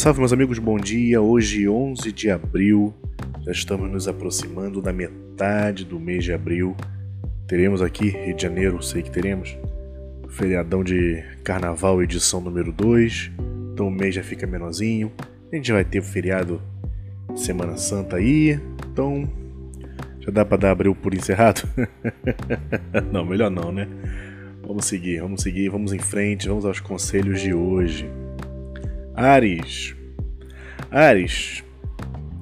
Salve, meus amigos, bom dia. Hoje, 11 de abril, já estamos nos aproximando da metade do mês de abril. Teremos aqui, Rio de Janeiro, sei que teremos, feriadão de carnaval, edição número 2. Então o mês já fica menorzinho. A gente vai ter o feriado Semana Santa aí. Então já dá para dar abril por encerrado? não, melhor não, né? Vamos seguir, vamos seguir, vamos em frente, vamos aos conselhos de hoje. Ares. Ares,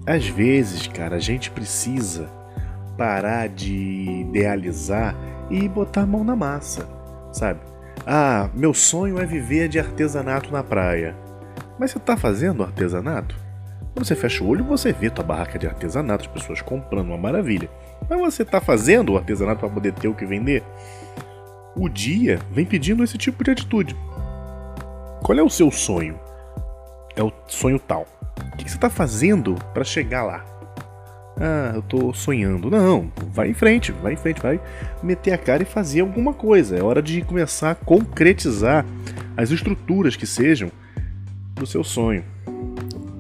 às vezes, cara, a gente precisa parar de idealizar e botar a mão na massa, sabe? Ah, meu sonho é viver de artesanato na praia. Mas você tá fazendo artesanato? Quando você fecha o olho, você vê tua barraca de artesanato, as pessoas comprando, uma maravilha. Mas você tá fazendo o artesanato para poder ter o que vender? O dia vem pedindo esse tipo de atitude. Qual é o seu sonho? É o sonho tal. O que você está fazendo para chegar lá? Ah, eu tô sonhando. Não, vai em frente, vai em frente, vai meter a cara e fazer alguma coisa. É hora de começar a concretizar as estruturas que sejam do seu sonho.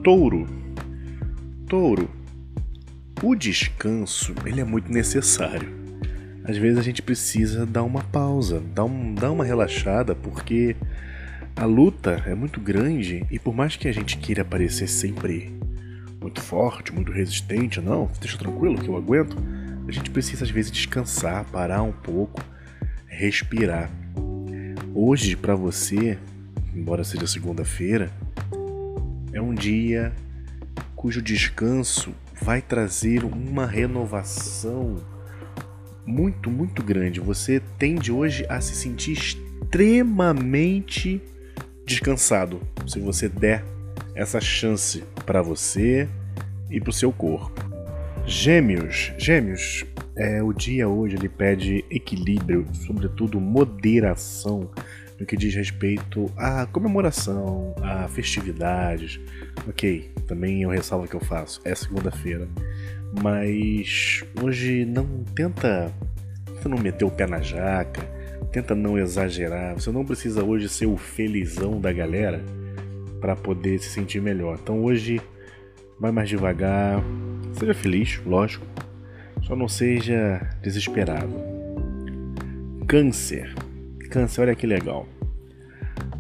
Touro. Touro. O descanso, ele é muito necessário. Às vezes a gente precisa dar uma pausa, dar, um, dar uma relaxada, porque a luta é muito grande e por mais que a gente queira parecer sempre muito forte, muito resistente, não, deixa tranquilo que eu aguento, a gente precisa às vezes descansar, parar um pouco, respirar. Hoje para você, embora seja segunda-feira, é um dia cujo descanso vai trazer uma renovação muito, muito grande. Você tende hoje a se sentir extremamente descansado se você der essa chance para você e para o seu corpo. Gêmeos, Gêmeos, é, o dia hoje ele pede equilíbrio, sobretudo moderação no que diz respeito à comemoração, a festividades. Ok, também é um ressalvo que eu faço, é segunda-feira, mas hoje não tenta, tenta não meter o pé na jaca, tenta não exagerar. Você não precisa hoje ser o felizão da galera para poder se sentir melhor. Então hoje vai mais devagar, seja feliz, lógico, só não seja desesperado. Câncer. Câncer, olha que legal.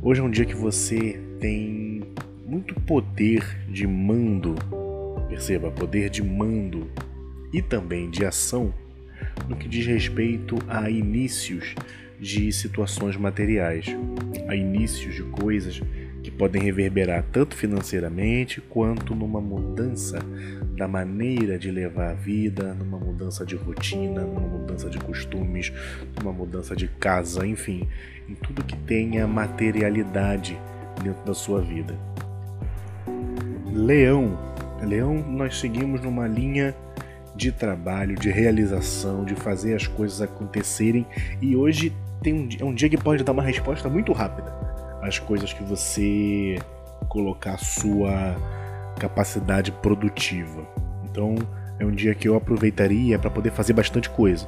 Hoje é um dia que você tem muito poder de mando, perceba, poder de mando e também de ação no que diz respeito a inícios de situações materiais, a inícios de coisas que podem reverberar tanto financeiramente quanto numa mudança da maneira de levar a vida, numa mudança de rotina, numa mudança de costumes, numa mudança de casa, enfim, em tudo que tenha materialidade dentro da sua vida. Leão. Leão, nós seguimos numa linha de trabalho, de realização, de fazer as coisas acontecerem e hoje tem um, é um dia que pode dar uma resposta muito rápida às coisas que você colocar sua capacidade produtiva. Então é um dia que eu aproveitaria para poder fazer bastante coisa,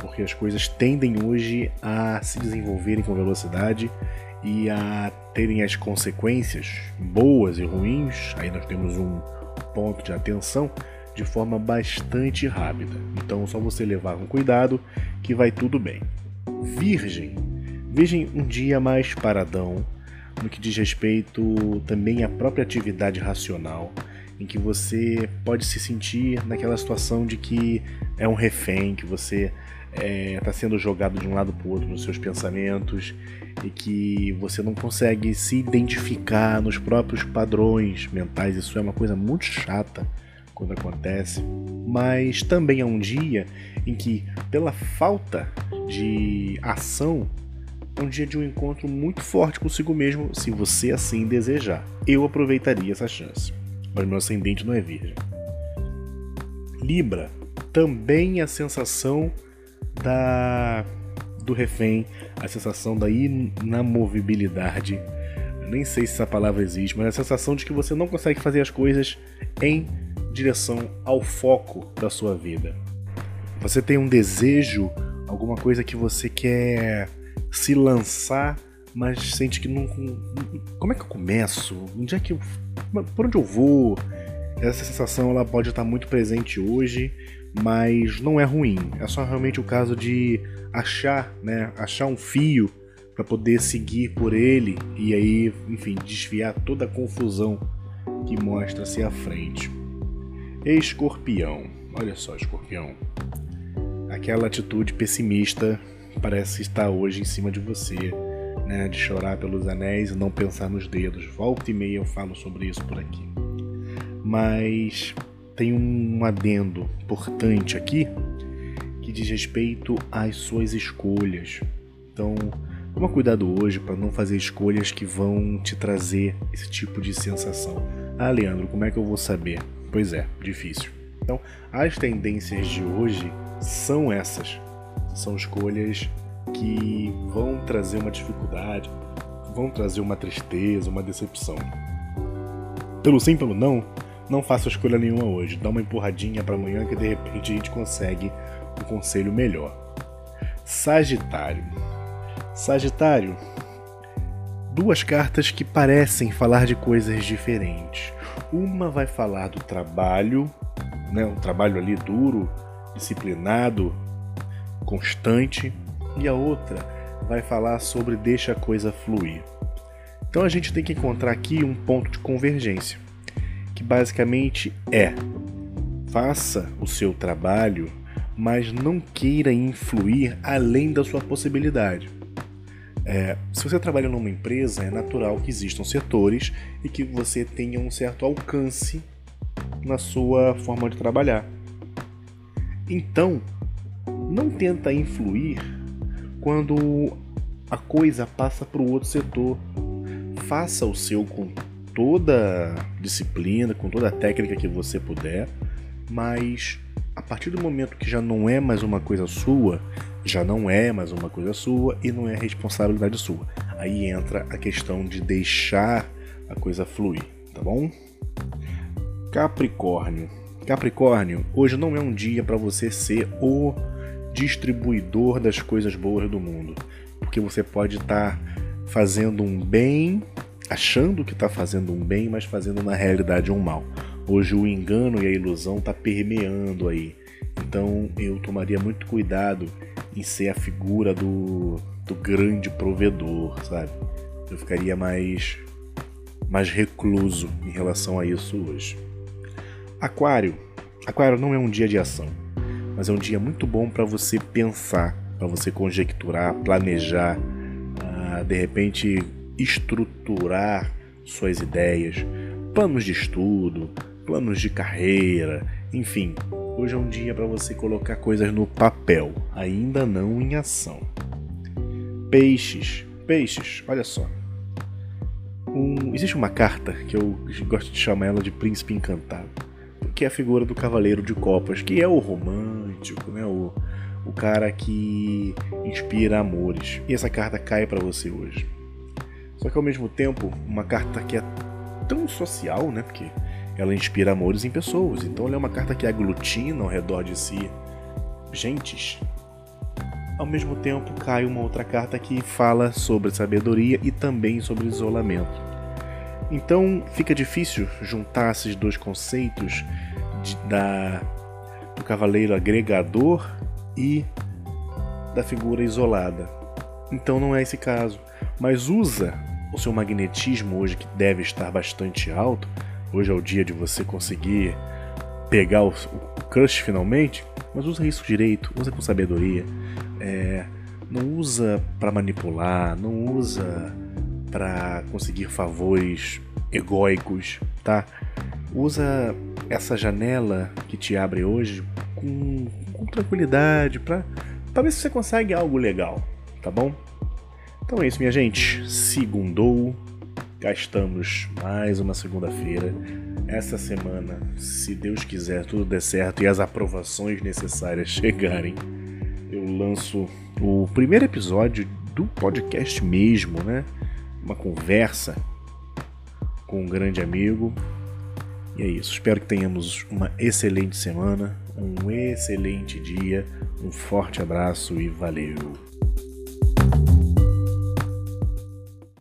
porque as coisas tendem hoje a se desenvolverem com velocidade e a terem as consequências boas e ruins. Aí nós temos um ponto de atenção de forma bastante rápida. Então só você levar com cuidado que vai tudo bem. Virgem. Virgem, um dia mais paradão, no que diz respeito também à própria atividade racional, em que você pode se sentir naquela situação de que é um refém, que você está é, tá sendo jogado de um lado para o outro nos seus pensamentos e que você não consegue se identificar nos próprios padrões mentais. Isso é uma coisa muito chata quando acontece, mas também é um dia em que, pela falta de ação, é um dia de um encontro muito forte consigo mesmo, se você assim desejar. Eu aproveitaria essa chance, mas meu ascendente não é virgem. Libra, também a sensação da do refém, a sensação da inamovibilidade. Nem sei se essa palavra existe, mas a sensação de que você não consegue fazer as coisas em direção ao foco da sua vida. Você tem um desejo, alguma coisa que você quer se lançar mas sente que não. Como é que eu começo? Onde é que eu. Por onde eu vou? Essa sensação ela pode estar muito presente hoje, mas não é ruim. É só realmente o caso de achar, né? Achar um fio para poder seguir por ele e aí, enfim, desviar toda a confusão que mostra-se à frente. Escorpião. Olha só, escorpião. Aquela atitude pessimista parece estar hoje em cima de você, né? De chorar pelos anéis e não pensar nos dedos. Volta e meia eu falo sobre isso por aqui. Mas tem um adendo importante aqui que diz respeito às suas escolhas. Então, toma cuidado hoje para não fazer escolhas que vão te trazer esse tipo de sensação. Ah, Leandro, como é que eu vou saber? Pois é, difícil. Então, as tendências de hoje são essas. São escolhas que vão trazer uma dificuldade, vão trazer uma tristeza, uma decepção. Pelo sim, pelo não, não faça escolha nenhuma hoje. Dá uma empurradinha para amanhã que de repente a gente consegue um conselho melhor. Sagitário. Sagitário. Duas cartas que parecem falar de coisas diferentes. Uma vai falar do trabalho, né, um trabalho ali duro, disciplinado, constante, e a outra vai falar sobre deixa a coisa fluir. Então a gente tem que encontrar aqui um ponto de convergência, que basicamente é: faça o seu trabalho, mas não queira influir além da sua possibilidade. É, se você trabalha numa empresa, é natural que existam setores e que você tenha um certo alcance na sua forma de trabalhar. Então, não tenta influir quando a coisa passa para o outro setor. Faça o seu com toda disciplina, com toda a técnica que você puder, mas a partir do momento que já não é mais uma coisa sua, já não é mais uma coisa sua e não é responsabilidade sua. Aí entra a questão de deixar a coisa fluir, tá bom? Capricórnio. Capricórnio, hoje não é um dia para você ser o distribuidor das coisas boas do mundo, porque você pode estar tá fazendo um bem, achando que está fazendo um bem, mas fazendo na realidade um mal. Hoje o engano e a ilusão tá permeando aí. Então eu tomaria muito cuidado em ser a figura do, do grande provedor, sabe? Eu ficaria mais mais recluso em relação a isso hoje. Aquário. Aquário não é um dia de ação, mas é um dia muito bom para você pensar, para você conjecturar, planejar, uh, de repente estruturar suas ideias, planos de estudo, planos de carreira, enfim. Hoje é um dia para você colocar coisas no papel, ainda não em ação. Peixes, peixes, olha só. Um, existe uma carta que eu gosto de chamar ela de Príncipe Encantado, que é a figura do Cavaleiro de Copas, que é o romântico, né? O, o cara que inspira amores. E essa carta cai para você hoje. Só que ao mesmo tempo, uma carta que é tão social, né? Porque ela inspira amores em pessoas. Então ela é uma carta que aglutina ao redor de si gentes. Ao mesmo tempo, cai uma outra carta que fala sobre sabedoria e também sobre isolamento. Então fica difícil juntar esses dois conceitos de, da, do cavaleiro agregador e da figura isolada. Então não é esse caso. Mas usa o seu magnetismo hoje, que deve estar bastante alto, Hoje é o dia de você conseguir pegar o, o crush finalmente, mas usa isso direito, usa com sabedoria. É, não usa para manipular, não usa para conseguir favores egóicos, tá? Usa essa janela que te abre hoje com, com tranquilidade para ver se você consegue algo legal, tá bom? Então é isso, minha gente. Segundou. Cá estamos, mais uma segunda-feira. Essa semana, se Deus quiser, tudo der certo e as aprovações necessárias chegarem, eu lanço o primeiro episódio do podcast mesmo, né? Uma conversa com um grande amigo. E é isso. Espero que tenhamos uma excelente semana, um excelente dia, um forte abraço e valeu!